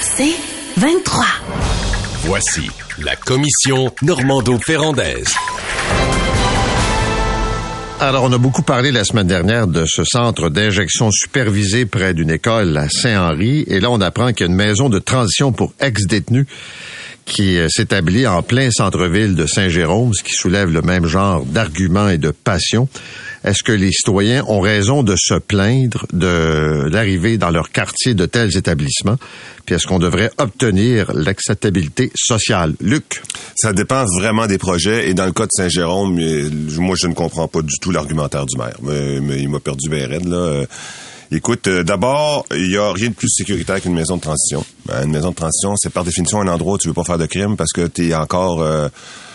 C'est 23. Voici la commission Normando-Ferrandaise. Alors, on a beaucoup parlé la semaine dernière de ce centre d'injection supervisé près d'une école à Saint-Henri. Et là, on apprend qu'il y a une maison de transition pour ex-détenus qui euh, s'établit en plein centre-ville de Saint-Jérôme, ce qui soulève le même genre d'arguments et de passion. Est-ce que les citoyens ont raison de se plaindre de l'arrivée dans leur quartier de tels établissements? Puis est-ce qu'on devrait obtenir l'acceptabilité sociale? Luc? Ça dépend vraiment des projets. Et dans le cas de Saint-Jérôme, euh, moi, je ne comprends pas du tout l'argumentaire du maire. Mais, il m'a perdu bien là. Euh, écoute, euh, d'abord, il y a rien de plus sécuritaire qu'une maison de transition. Une maison de transition, c'est par définition un endroit où tu veux pas faire de crime parce que tu es encore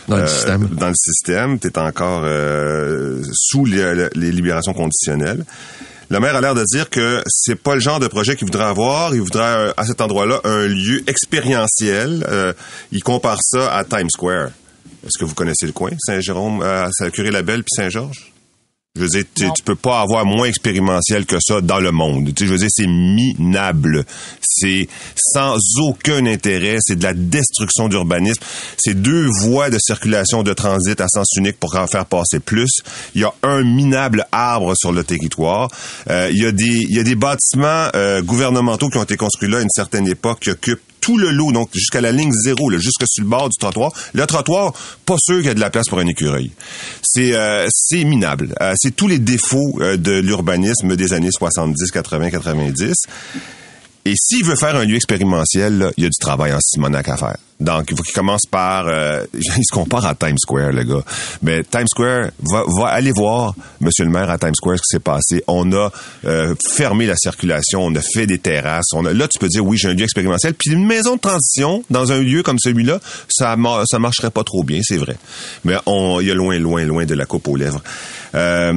dans le système. Dans le système, tu es encore euh, sous les, libérations conditionnelles. Le maire a l'air de dire que c'est pas le genre de projet qu'il voudrait avoir. Il voudrait euh, à cet endroit-là un lieu expérientiel. Euh, il compare ça à Times Square. Est-ce que vous connaissez le coin, Saint-Jérôme, à Saint-Curé-la-Belle puis Saint-Georges? Je veux dire, tu, peux pas avoir moins expérientiel que ça dans le monde. Tu sais, je veux dire, c'est minable. C'est sans aucun intérêt. C'est de la destruction d'urbanisme. C'est deux voies de circulation de transit à sens unique pour en faire passer plus. Il y a un minable arbre sur le territoire. Euh, il y a des, il y a des bâtiments euh, gouvernementaux qui ont été construits là à une certaine époque qui occupent tout le lot, donc jusqu'à la ligne zéro, là, jusque sur le bord du trottoir. Le trottoir, pas sûr qu'il y a de la place pour un écureuil. C'est euh, minable. Euh, c'est tous les défauts euh, de l'urbanisme des années 70, 80, 90. Et s'il veut faire un lieu expérientiel, il y a du travail en Simonac à faire. Donc, il faut qu'il commence par... Euh, il se compare à Times Square, le gars. Mais Times Square, va, va aller voir, monsieur le maire, à Times Square, ce qui s'est passé. On a euh, fermé la circulation, on a fait des terrasses. On a, là, tu peux dire, oui, j'ai un lieu expérientiel. Puis une maison de transition, dans un lieu comme celui-là, ça, ça marcherait pas trop bien, c'est vrai. Mais on, y a loin, loin, loin de la coupe aux lèvres. Euh,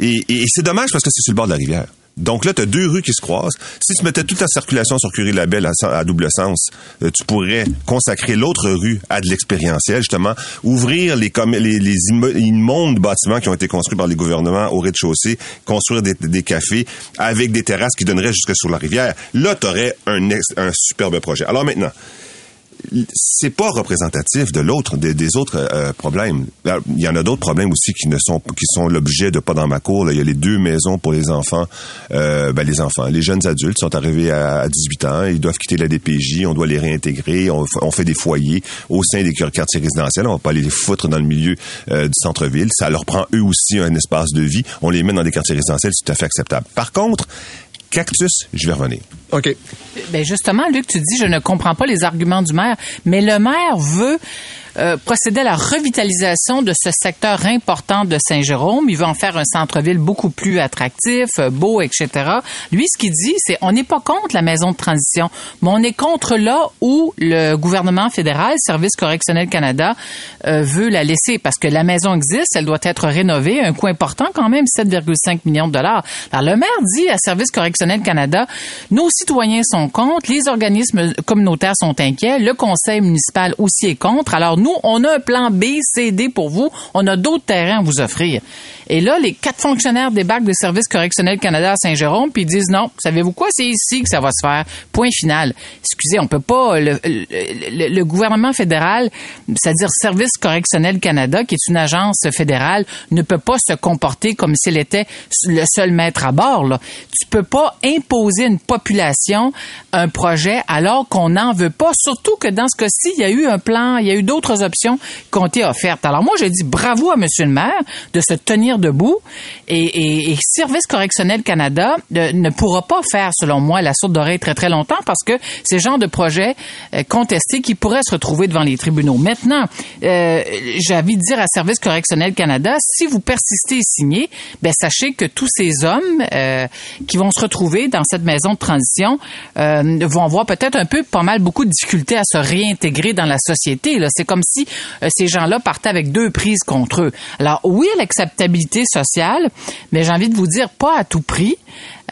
et, et c'est dommage parce que c'est sur le bord de la rivière. Donc là, tu as deux rues qui se croisent. Si tu mettais toute la circulation sur Curie-Labelle à, double sens, euh, tu pourrais consacrer l'autre rue à de l'expérientiel, justement, ouvrir les, les, les immondes bâtiments qui ont été construits par les gouvernements au rez-de-chaussée, construire des, cafés avec des terrasses qui donneraient jusque sur la rivière. Là, tu aurais un superbe projet. Alors maintenant, c'est pas représentatif de l'autre, des, autres euh, problèmes. Il y en a d'autres problèmes aussi qui ne sont qui sont l'objet de pas dans ma cour. Il y a les deux maisons pour les enfants, euh, ben les enfants, les jeunes adultes sont arrivés à, 18 ans, ils doivent quitter la DPJ, on doit les réintégrer, on, fait des foyers au sein des quartiers résidentiels, on va pas les foutre dans le milieu euh, du centre-ville. Ça leur prend eux aussi un espace de vie. On les met dans des quartiers résidentiels, c'est tout à fait acceptable. Par contre, cactus, je vais revenir. OK. Ben justement, Luc, tu dis, je ne comprends pas les arguments du maire, mais le maire veut euh, procéder à la revitalisation de ce secteur important de Saint-Jérôme. Il veut en faire un centre-ville beaucoup plus attractif, euh, beau, etc. Lui, ce qu'il dit, c'est on n'est pas contre la maison de transition, mais on est contre là où le gouvernement fédéral, Service correctionnel Canada, euh, veut la laisser parce que la maison existe, elle doit être rénovée, un coût important quand même, 7,5 millions de dollars. Alors le maire dit à Service correctionnel Canada, nos citoyens sont contre, les organismes communautaires sont inquiets, le conseil municipal aussi est contre. Alors nous, on a un plan B, C, D pour vous. On a d'autres terrains à vous offrir. Et là, les quatre fonctionnaires débarquent des services correctionnels Canada à Saint-Jérôme, puis ils disent non, savez-vous quoi, c'est ici que ça va se faire. Point final. Excusez, on peut pas. Le, gouvernement fédéral, c'est-à-dire Service correctionnel Canada, qui est une agence fédérale, ne peut pas se comporter comme s'il était le seul maître à bord. Là. Tu peux pas imposer une population un projet alors qu'on n'en veut pas. Surtout que dans ce cas-ci, il y a eu un plan, il y a eu d'autres options qui ont été offertes. Alors moi, je dis bravo à Monsieur le maire de se tenir debout et, Service correctionnel Canada ne pourra pas faire, selon moi, la sourde d'oreille très très longtemps parce que c'est le genre de projet euh, contesté qui pourrait se retrouver devant les tribunaux. Maintenant, euh, j'ai envie de dire à Service correctionnel Canada, si vous persistez et signez, ben sachez que tous ces hommes euh, qui vont se retrouver dans cette maison de transition euh, vont avoir peut-être un peu, pas mal, beaucoup de difficultés à se réintégrer dans la société. C'est comme si euh, ces gens-là partaient avec deux prises contre eux. Alors oui, l'acceptabilité sociale, mais j'ai envie de vous dire pas à tout prix.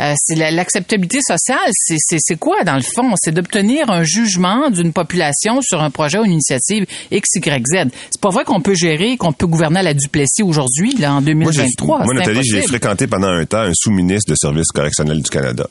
Euh, c'est l'acceptabilité sociale, c'est quoi dans le fond? C'est d'obtenir un jugement d'une population sur un projet ou une initiative X, Y, Z. C'est pas vrai qu'on peut gérer, qu'on peut gouverner à la Duplessis aujourd'hui, là, en 2023. Moi, Nathalie, j'ai fréquenté pendant un temps un sous-ministre de service correctionnel du Canada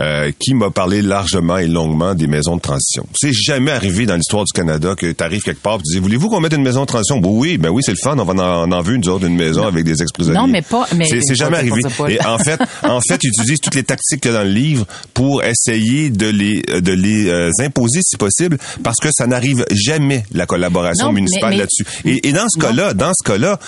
euh, qui m'a parlé largement et longuement des maisons de transition. C'est jamais arrivé dans l'histoire du Canada que tu arrives quelque part et tu dis voulez-vous qu'on mette une maison de transition? Ben oui, ben oui, c'est le fun, on va en, en, une autre une maison avec des ex Non, mais pas mais c'est jamais arrivé. Et en fait, en fait, ils utilisent toutes les tactiques qu'il y a dans le livre pour essayer de les de les euh, imposer si possible parce que ça n'arrive jamais la collaboration municipale là-dessus. Et, et, dans ce cas-là, dans ce cas-là,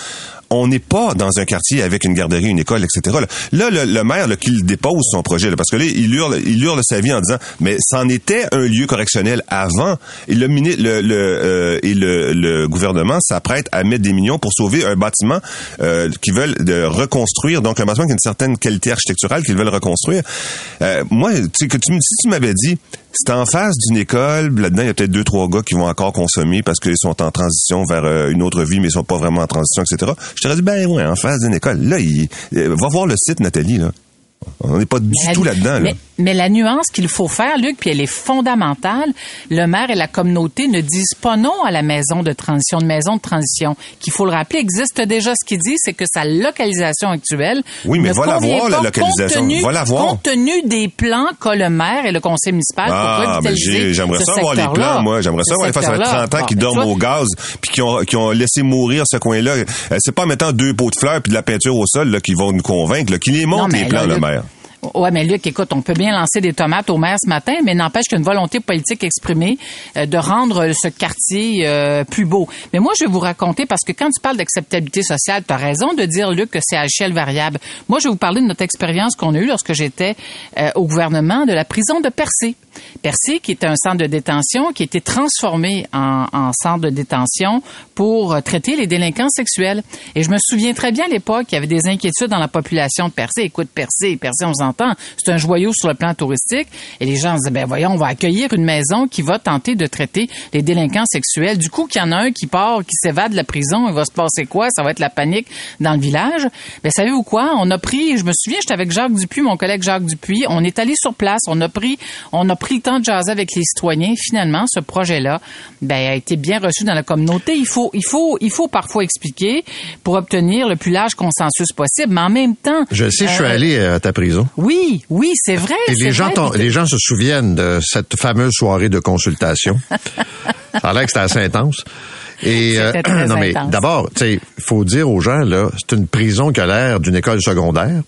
on n'est pas dans un quartier avec une garderie, une école, etc. Là, le, maire, qu'il dépose son projet, là, parce que là, il hurle, il hurle sa vie en disant, mais c'en était un lieu correctionnel avant, et le, le, le euh, et le, gouvernement s'apprête à mettre des millions pour sauver un bâtiment euh, qu'ils veulent de reconstruire, donc un bâtiment qui a une certaine qualité architecturale qu'ils veulent reconstruire. Euh, moi, tu que tu, si tu m'avais dit, c'est en face d'une école. Là-dedans, il y a peut-être deux, trois gars qui vont encore consommer parce qu'ils sont en transition vers euh, une autre vie, mais ils sont pas vraiment en transition, etc. Je t'aurais dit, ben ouais, en face d'une école. Là, il, euh, va voir le site, Nathalie, là. On n'est pas du tout là-dedans. Là. Mais la nuance qu'il faut faire, Luc, puis elle est fondamentale, le maire et la communauté ne disent pas non à la maison de transition, une maison de transition, qu'il faut le rappeler, existe déjà. Ce qu'il dit, c'est que sa localisation actuelle oui, mais ne va voir, la localisation. Compte tenu, va la voir. compte tenu des plans qu'a le maire et le conseil municipal ah, J'aimerais ça voir les plans, moi. J'aimerais ça voir les fait 30 ans qui dorment au gaz puis qui ont, qui ont laissé mourir ce coin-là. Euh, c'est pas en mettant deux pots de fleurs puis de la peinture au sol là, qui vont nous convaincre, là, qui les montent les plans, le maire. Jeremiah Ouais, mais Luc, écoute, on peut bien lancer des tomates au maire ce matin, mais n'empêche qu'une volonté politique exprimée euh, de rendre ce quartier euh, plus beau. Mais moi, je vais vous raconter, parce que quand tu parles d'acceptabilité sociale, tu as raison de dire, Luc, que c'est à échelle variable. Moi, je vais vous parler de notre expérience qu'on a eue lorsque j'étais euh, au gouvernement de la prison de Percé. Percé, qui était un centre de détention, qui a été transformé en, en centre de détention pour traiter les délinquants sexuels. Et je me souviens très bien à l'époque, il y avait des inquiétudes dans la population de Percé. Écoute, Percé, Percé, on s'en c'est un joyau sur le plan touristique. Et les gens se disent, ben voyons, on va accueillir une maison qui va tenter de traiter les délinquants sexuels. Du coup, qu'il y en a un qui part, qui s'évade de la prison, il va se passer quoi? Ça va être la panique dans le village. Ben, savez-vous quoi? On a pris, je me souviens, j'étais avec Jacques Dupuis, mon collègue Jacques Dupuis. On est allé sur place. On a pris, on a pris le temps de jaser avec les citoyens. Finalement, ce projet-là, ben, a été bien reçu dans la communauté. Il faut, il faut, il faut parfois expliquer pour obtenir le plus large consensus possible. Mais en même temps. Je sais, je suis euh, allé à ta prison. Oui, oui, c'est vrai. Et les gens, les gens se souviennent de cette fameuse soirée de consultation. Ça a l'air que c'était assez intense. Et euh, non mais d'abord, tu sais, faut dire aux gens là, c'est une prison qui a l'air d'une école secondaire,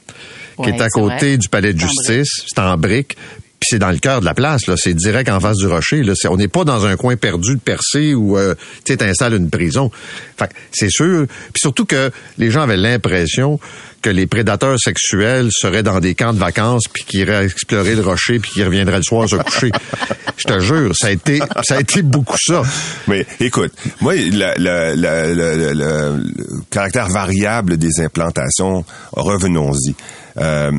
qui est à côté du palais de justice, c'est en briques, puis c'est dans le cœur de la place, là. C'est direct en face du rocher. Là. on n'est pas dans un coin perdu de percé où euh, tu installes une prison. Fait c'est sûr. Puis surtout que les gens avaient l'impression que les prédateurs sexuels seraient dans des camps de vacances puis qu'ils iraient explorer le rocher puis qu'ils reviendraient le soir se coucher. Je te jure, ça a été ça a été beaucoup ça. Mais écoute, moi le, le caractère variable des implantations, revenons-y. Euh,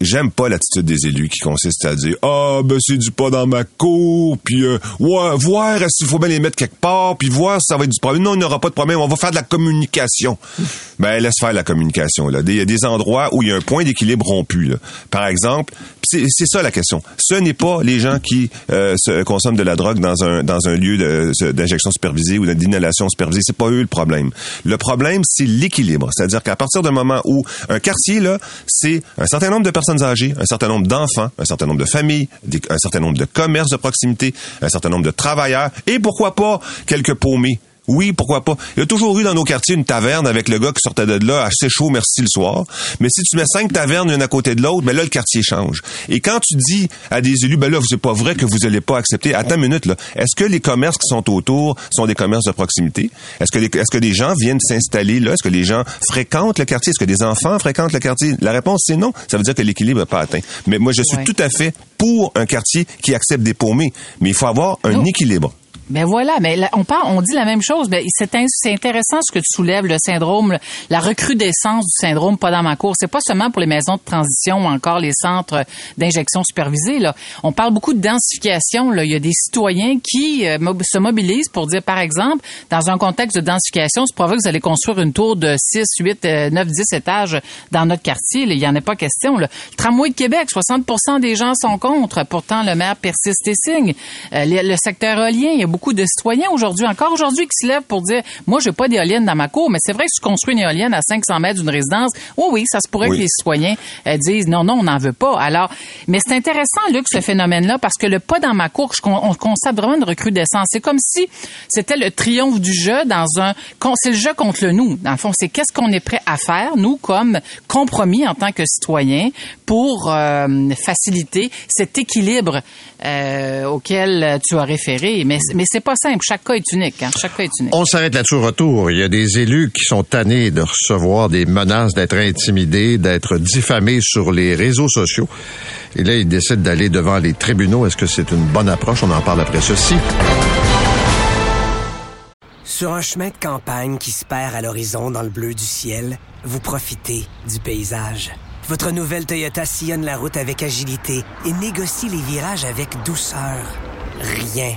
j'aime pas l'attitude des élus qui consiste à dire ah ben c'est du pas dans ma cour puis euh, ouais, voir s'il faut bien les mettre quelque part puis voir si ça va être du problème. Non il n'y aura pas de problème on va faire de la communication. Ben laisse faire la communication là. Il y a des endroits où il y a un point d'équilibre rompu là. par exemple c'est ça la question. Ce n'est pas les gens qui euh, se consomment de la drogue dans un dans un lieu d'injection supervisée ou d'inhalation supervisée. C'est pas eux le problème. Le problème c'est l'équilibre. C'est-à-dire qu'à partir du moment où un quartier là c'est un certain nombre de personnes un certain nombre d'enfants, un certain nombre de familles, un certain nombre de commerces de proximité, un certain nombre de travailleurs et pourquoi pas quelques paumés Oui, pourquoi pas. Il y a toujours eu dans nos quartiers une taverne avec le gars qui sortait de là assez chaud, merci le soir. Mais si tu mets cinq tavernes une à côté de l'autre, ben là, le quartier change. Et quand tu dis à des élus, ben là, c'est pas vrai que vous allez pas accepter. Attends une minute, là. Est-ce que les commerces qui sont autour sont des commerces de proximité? Est-ce que, les, est-ce que des gens viennent s'installer là? Est-ce que les gens fréquentent le quartier? Est-ce que des enfants fréquentent le quartier? La réponse, c'est non. Ça veut dire que l'équilibre n'est pas atteint. Mais moi, je suis Ouais. tout à fait pour un quartier qui accepte des paumés. Mais il faut avoir un équilibre. Ben voilà, mais on parle, on dit la même chose. Ben c'est in- c'est intéressant ce que tu soulèves, le syndrome, la recrudescence du syndrome pas dans ma cour. C'est pas seulement pour les maisons de transition ou encore les centres d'injection supervisés. Là, on parle beaucoup de densification. Là, il y a des citoyens qui euh, se mobilisent pour dire, par exemple, dans un contexte de densification, c'est vrai que vous allez construire une tour de 6, 8, euh, 9, 10 étages dans notre quartier. Là, il y en a pas question. Là. Le tramway de Québec, 60% des gens sont contre. Pourtant, le maire persiste et signe. Euh, le, le secteur éolien, il y a beaucoup de citoyens aujourd'hui, encore aujourd'hui, qui se lèvent pour dire, moi, j'ai pas d'éolienne dans ma cour, mais c'est vrai que si tu construis une éolienne à 500 mètres d'une résidence, oui, oui, ça se pourrait Oui. que les citoyens euh, disent, non, non, on n'en veut pas. Alors, mais c'est intéressant, Luc, ce phénomène-là, parce que le pas dans ma cour, je on constate vraiment une recrudescence. C'est comme si c'était le triomphe du jeu dans un, c'est le jeu contre le nous. Dans le fond, c'est qu'est-ce qu'on est prêt à faire, nous, comme compromis en tant que citoyens, pour euh, faciliter cet équilibre euh, auquel tu as référé. Mais, mais c'est pas simple. Chaque cas est unique. Hein? Chaque cas est unique. On s'arrête là-dessus au retour. Il y a des élus qui sont tannés de recevoir des menaces, d'être intimidés, d'être diffamés sur les réseaux sociaux. Et là, ils décident d'aller devant les tribunaux. Est-ce que c'est une bonne approche? On en parle après ceci. Sur un chemin de campagne qui se perd à l'horizon dans le bleu du ciel, vous profitez du paysage. Votre nouvelle Toyota sillonne la route avec agilité et négocie les virages avec douceur. Rien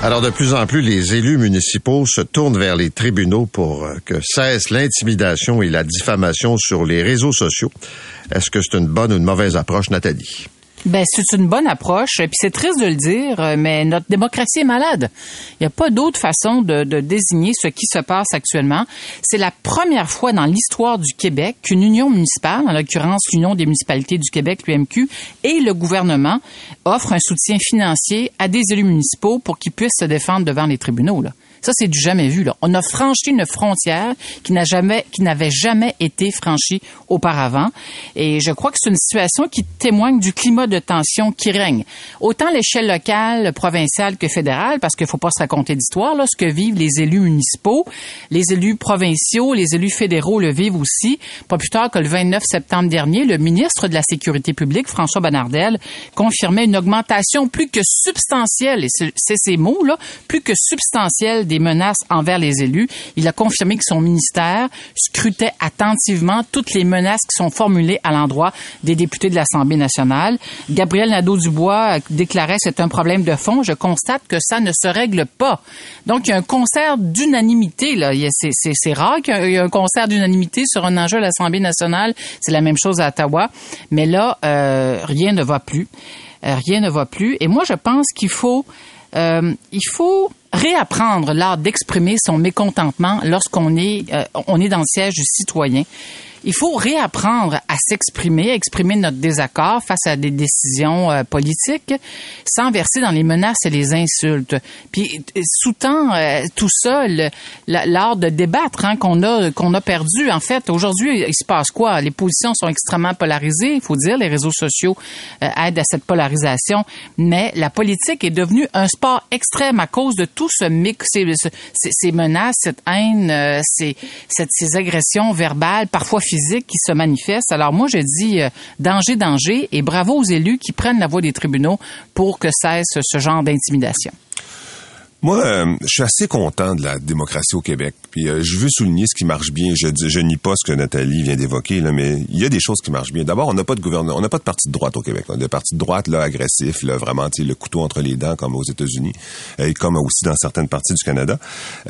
Alors, de plus en plus, les élus municipaux se tournent vers les tribunaux pour euh, que cesse l'intimidation et la diffamation sur les réseaux sociaux. Est-ce que c'est une bonne ou une mauvaise approche, Nathalie? Ben, c'est une bonne approche. Puis c'est triste de le dire, euh, mais notre démocratie est malade. Il n'y a pas d'autre façon de, de désigner ce qui se passe actuellement. C'est la première fois dans l'histoire du Québec qu'une union municipale, en l'occurrence l'Union des municipalités du Québec, l'UMQ, et le gouvernement offrent un soutien financier à des élus municipaux pour qu'ils puissent se défendre devant les tribunaux. Là. Ça, c'est du jamais vu. Là. On a franchi une frontière qui n'a jamais, qui n'avait jamais été franchie auparavant. Et je crois que c'est une situation qui témoigne du climat de tension qui règne. Autant l'échelle locale, provinciale que fédérale, parce qu'il faut pas se raconter d'histoire, là, ce que vivent les élus municipaux, les élus provinciaux, les élus fédéraux le vivent aussi. Pas plus tard que le 29 septembre dernier, le ministre de la Sécurité publique, François Bonnardel, confirmait une augmentation plus que substantielle, et c'est ces mots-là, plus que substantielle des menaces envers les élus. Il a confirmé que son ministère scrutait attentivement toutes les menaces qui sont formulées à l'endroit des députés de l'Assemblée nationale. Gabriel Nadeau-Dubois déclarait c'est un problème de fond. Je constate que ça ne se règle pas. Donc, il y a un concert d'unanimité. là. C'est rare qu'il y ait un concert d'unanimité sur un enjeu à l'Assemblée nationale. C'est la même chose à Ottawa. Mais là, euh, rien ne va plus. Euh, rien ne va plus. Et moi, je pense qu'il faut, euh, il faut réapprendre l'art d'exprimer son mécontentement lorsqu'on est, euh, on est dans le siège du citoyen. Il faut réapprendre à s'exprimer, à exprimer notre désaccord face à des décisions euh, politiques sans verser dans les menaces et les insultes. Puis sous-tend euh, tout ça l'art de débattre hein, qu'on a qu'on a perdu. En fait, aujourd'hui, il se passe quoi? Les positions sont extrêmement polarisées. Il faut dire, les réseaux sociaux euh, aident à cette polarisation, mais la politique est devenue un sport extrême à cause de tout ce mix, ces, ces- ces menaces, cette haine, ces, ces agressions verbales, parfois physiques, qui se manifestent. Alors moi, je dis euh, danger, danger, et bravo aux élus qui prennent la voie des tribunaux pour que cesse ce genre d'intimidation. Moi, euh, je suis assez content de la démocratie au Québec. Puis euh, je veux souligner ce qui marche bien. Je je nie pas ce que Nathalie vient d'évoquer là, mais il y a des choses qui marchent bien. D'abord, on n'a pas de gouvernement, on n'a pas de parti de droite au Québec. On a des partis de droite là agressifs, là vraiment, le couteau entre les dents comme aux États-Unis et comme aussi dans certaines parties du Canada.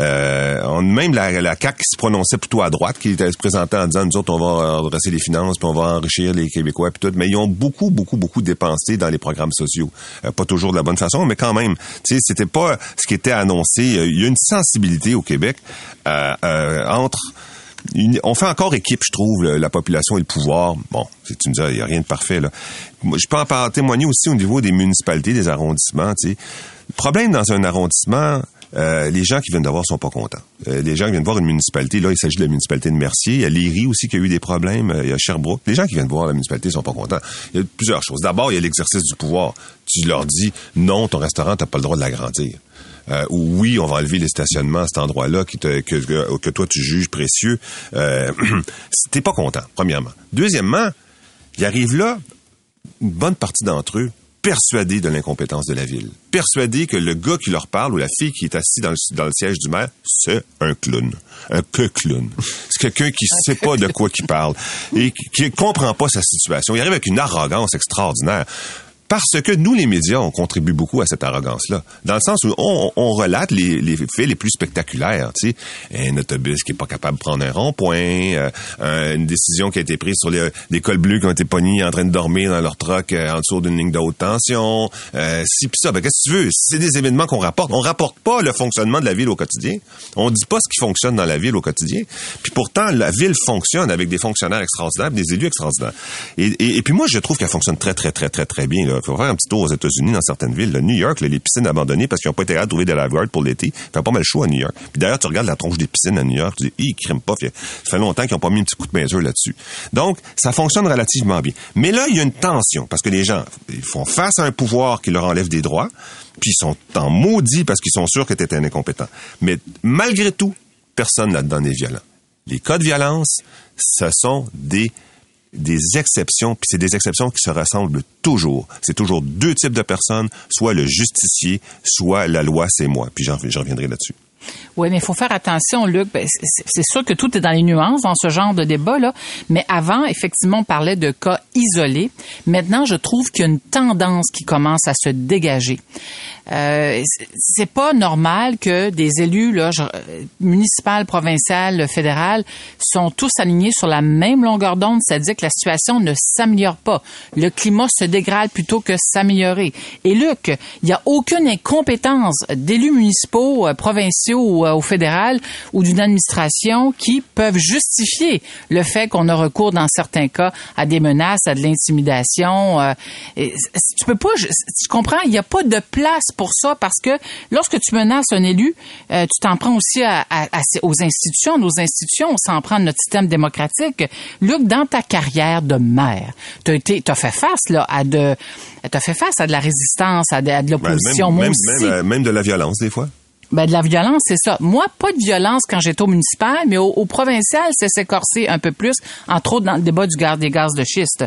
Euh, on même la, la CAQ qui se prononçait plutôt à droite, qui était se présentait en disant nous autres on va redresser les finances, puis on va enrichir les Québécois puis tout. Mais ils ont beaucoup, beaucoup, beaucoup dépensé dans les programmes sociaux. Euh, pas toujours de la bonne façon, mais quand même. Tu sais, c'était pas ce qui Il y a une sensibilité au Québec euh, euh, entre on fait encore équipe, je trouve, la population et le pouvoir. Bon, tu me dis, il n'y a rien de parfait. Là. Je peux en témoigner aussi au niveau des municipalités, des arrondissements. Le problème dans un arrondissement, euh, les gens qui viennent de voir sont pas contents. les gens qui viennent voir une municipalité, là, il s'agit de la municipalité de Mercier. Il y a Léry aussi qui a eu des problèmes. il y a Sherbrooke. Les gens qui viennent voir la municipalité sont pas contents. Il y a plusieurs choses. D'abord, il y a l'exercice du pouvoir. Tu leur dis, non, ton restaurant, t'as pas le droit de l'agrandir euh, ou oui, on va enlever les stationnements à cet endroit-là qui te, que, que, toi tu juges précieux, euh, t'es pas content, premièrement. Deuxièmement, il arrive là, une bonne partie d'entre eux persuadés de l'incompétence de la ville, persuadés que le gars qui leur parle ou la fille qui est assis dans le, dans le siège du maire, c'est un clown, un que clown. C'est quelqu'un qui sait pas de quoi il parle et qui, qui comprend pas sa situation. Il arrive avec une arrogance extraordinaire parce que nous, les médias, on contribue beaucoup à cette arrogance-là. Dans le sens où on, on relate les, les, faits les plus spectaculaires. Tu sais, un autobus qui est pas capable de prendre un rond-point, euh, une décision qui a été prise sur les, des cols bleus qui ont été pognés en train de dormir dans leur truck euh, en dessous d'une ligne de haute tension. Euh, si pis ça, ben, qu'est-ce que tu veux? C'est des événements qu'on rapporte. On rapporte pas le fonctionnement de la ville au quotidien. On dit pas ce qui fonctionne dans la ville au quotidien. Puis pourtant, la ville fonctionne avec des fonctionnaires extraordinaires, des élus extraordinaires. Et, et, et puis moi, je trouve qu'elle fonctionne très, très, très, très, très bien. Là. Il faut faire un petit tour aux États-Unis dans certaines villes. New York, les piscines abandonnées parce qu'ils n'ont pas été à trouver des lifeguards pour l'été. Fait pas mal chaud à New York. Puis d'ailleurs, tu regardes la tronche des piscines à New York, tu dis, ils criment pas. Ça fait longtemps qu'ils n'ont pas mis un petit coup de mesure là-dessus. Donc, ça fonctionne relativement bien. Mais là, il y a une tension parce que les gens, ils font face à un pouvoir qui leur enlève des droits, puis ils sont en maudit parce qu'ils sont sûrs que tu un incompétent. Mais malgré tout, personne là-dedans n'est violent. Les cas de violence, ce sont des des exceptions, puis c'est des exceptions qui se ressemblent toujours. C'est toujours deux types de personnes, soit le justicier, soit la loi, c'est moi. Puis j'en reviendrai là-dessus. Oui, mais il faut faire attention, Luc. Ben, c'est sûr que tout est dans les nuances dans ce genre de débat-là. Mais avant, effectivement, on parlait de cas isolés. Maintenant, je trouve qu'il y a une tendance qui commence à se dégager. Euh, c'est pas normal que des élus là, municipal, provincial, fédéral sont tous alignés sur la même longueur d'onde, c'est-à-dire que la situation ne s'améliore pas. Le climat se dégrade plutôt que s'améliorer. Et Luc, il n'y a aucune incompétence d'élus municipaux, euh, provinciaux ou euh, au fédéral ou d'une administration qui peuvent justifier le fait qu'on a recours dans certains cas à des menaces, à de l'intimidation. Euh, tu peux pas, tu comprends, il n'y a pas de place pour ça parce que lorsque tu menaces un élu, euh, tu t'en prends aussi à, aux institutions. Nos institutions, on s'en prend de notre système démocratique. Luc, dans ta carrière de maire, tu as, fait face là, à de t'as fait face à de la résistance, à de, de l'opposition. même, même, même de la violence des fois. Ben, de la violence, c'est ça. Moi, pas de violence quand j'étais au municipal, mais au, provincial, c'est s'écorcer un peu plus, entre autres dans le débat du gaz des gaz de schiste.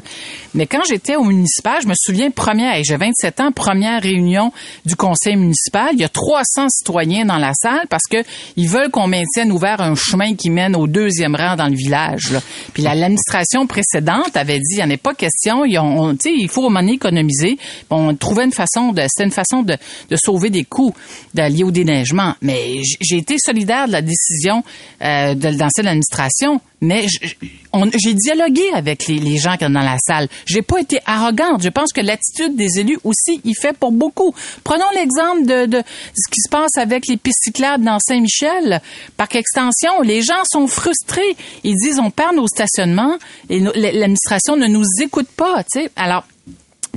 Mais quand j'étais au municipal, je me souviens, première, j'ai 27 ans, première réunion du conseil municipal, il y a 300 citoyens dans la salle parce que ils veulent qu'on maintienne ouvert un chemin qui mène au deuxième rang dans le village. Là. Puis l'administration précédente avait dit, il n'y en a pas question, ils ont, il faut au moment économiser. On trouvait une façon de, c'était une façon de, de sauver des coûts liés au déneigement mais j'ai été solidaire de la décision euh, de, cette administration, mais j'ai dialogué avec les, gens qui sont dans la salle. J'ai pas été arrogante. Je pense que l'attitude des élus aussi y fait pour beaucoup. Prenons l'exemple de, ce qui se passe avec les pistes cyclables dans Saint-Michel. Par extension, les gens sont frustrés. Ils disent on perd nos stationnements et l'administration ne nous écoute pas. sais. Alors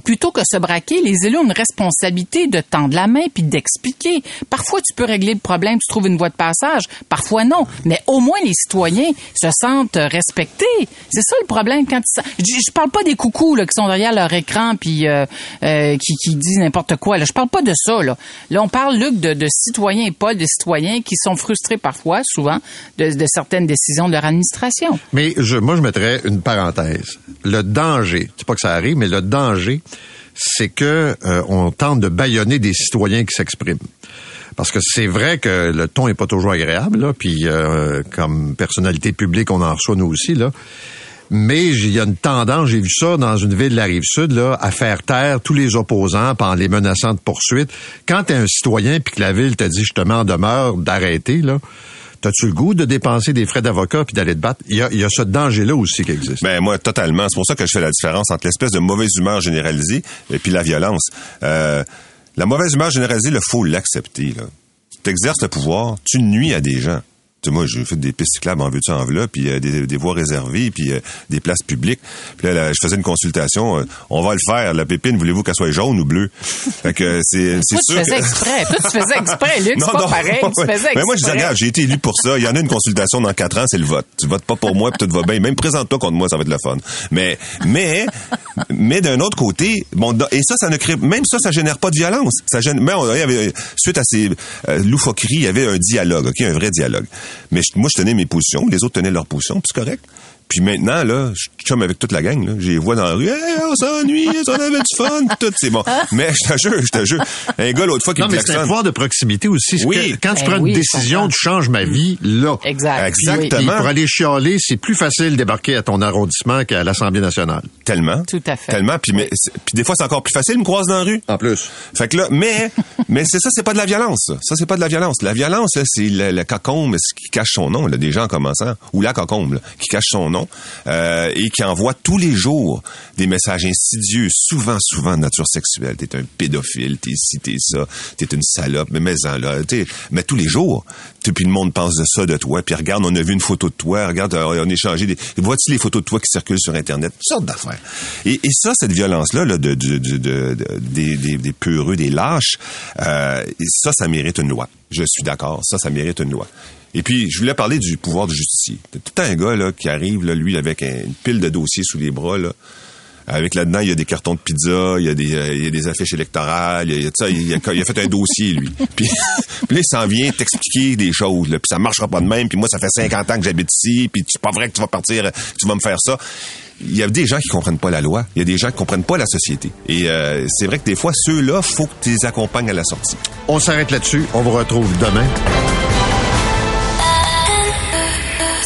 plutôt que se braquer, les élus ont une responsabilité de tendre la main puis d'expliquer. Parfois, tu peux régler le problème, tu trouves une voie de passage. Parfois, non. Mais au moins, les citoyens se sentent respectés. C'est ça le problème quand ils... je, parle pas des coucous là, qui sont derrière leur écran puis euh, euh, qui, qui disent n'importe quoi. Là. Je parle pas de ça. Là, là on parle, Luc, de, de citoyens et pas de citoyens qui sont frustrés parfois, souvent, de, de certaines décisions de leur administration. Mais je, moi, je mettrais une parenthèse. Le danger, c'est pas que ça arrive, mais le danger, c'est que euh, on tente de bâillonner des citoyens qui s'expriment. Parce que c'est vrai que le ton est pas toujours agréable, là, puis euh, comme personnalité publique, on en reçoit nous aussi, là. Mais il y a une tendance, j'ai vu ça dans une ville de la Rive-Sud, là, à faire taire tous les opposants en les menaçant de poursuite. Quand t'es un citoyen puis que la ville te dit justement en demeure d'arrêter, là, T'as-tu le goût de dépenser des frais d'avocat puis d'aller te battre? Il y a, y a ce danger-là aussi qui existe. Ben moi, totalement. C'est pour ça que je fais la différence entre l'espèce de mauvaise humeur généralisée et puis la violence. Euh, la mauvaise humeur généralisée, il faut l'accepter. Tu exerces le pouvoir, tu nuis à des gens. Moi, j'ai fait des pistes cyclables en veux-tu en là, puis euh, des, des voies réservées, puis euh, des places publiques. Puis là, là, je faisais une consultation. euh, on va le faire. La pépine, voulez-vous qu'elle soit jaune ou bleue? Fait que c'est c'est Toi, tu sûr faisais exprès. Toi, tu faisais exprès, Luc. C'est pas pareil. Tu faisais exprès. Mais moi, je dis, regarde, j'ai été élu pour ça. Il y en a une consultation dans quatre ans, c'est le vote. Tu votes pas pour moi, puis tout va bien. Même présente-toi contre moi, ça va être le fun. Mais, mais, mais d'un autre côté, bon, et ça, ça ne crée, même ça, ça génère pas de violence. Ça gêne, mais on, il y avait, suite à ces euh, loufoqueries, il y avait un dialogue, ok, un vrai dialogue. Mais moi, je tenais mes positions, les autres tenaient leurs positions, c'est correct. Puis maintenant, là, je chum avec toute la gang, là. Je les vois dans la rue. Hey, on s'ennuie, on avait du fun, tout, c'est bon. Mais je te jure, je te jure. Un gars l'autre fois qui Non, me mais c'est un pouvoir de proximité aussi. C'est Oui. que Quand tu Ben prends oui, une décision, tu changes ma vie là. Exact. Exactement. Pour aller chialer, c'est plus facile de débarquer à ton arrondissement qu'à l'Assemblée nationale. Tellement. Tout à fait. Tellement. Puis, mais, puis des fois, c'est encore plus facile, me croise dans la rue. En plus. Fait que là, mais, mais c'est ça, c'est pas de la violence. Ça, c'est pas de la violence. La violence, là, c'est le, le cocombe ce qui cache son nom, là, des gens en commençant, ou la cocombe, là, qui cache son nom, euh, et qui envoie tous les jours des messages insidieux, souvent, souvent de nature sexuelle. T'es un pédophile, t'es ci, t'es ça, t'es une salope, mais mais-en, là, mais tous les jours. Puis le monde pense de ça, de toi. Puis regarde, on a vu une photo de toi. Regarde, euh, on a échangé des... Vois-tu les photos de toi qui circulent sur Internet? Toutes sortes d'affaires. Et, ça, cette violence-là, là, de, de, de- de- de- des, des, des peureux, des lâches, euh, ça, ça mérite une loi. Je suis d'accord. Ça, ça mérite une loi. Et puis, je voulais parler du pouvoir du justicier. T'as tout un gars là, qui arrive, là, lui, avec un- une pile de dossiers sous les bras, là. Avec là-dedans, il y a des cartons de pizza, il y a des, euh, il y a des affiches électorales, il y a, ça, il, y a, il a fait un dossier, lui. Puis, puis là, il s'en vient t'expliquer des choses, là, puis ça marchera pas de même, puis moi, ça fait 50 ans que j'habite ici, puis c'est pas vrai que tu vas partir, tu vas me faire ça. Il y a des gens qui comprennent pas la loi, il y a des gens qui comprennent pas la société. Et euh, c'est vrai que des fois, ceux-là, faut que tu les accompagnes à la sortie. On s'arrête là-dessus. On vous retrouve demain.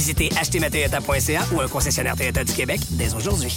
Visitez achetermatoyota.ca ou un concessionnaire Toyota du Québec dès aujourd'hui.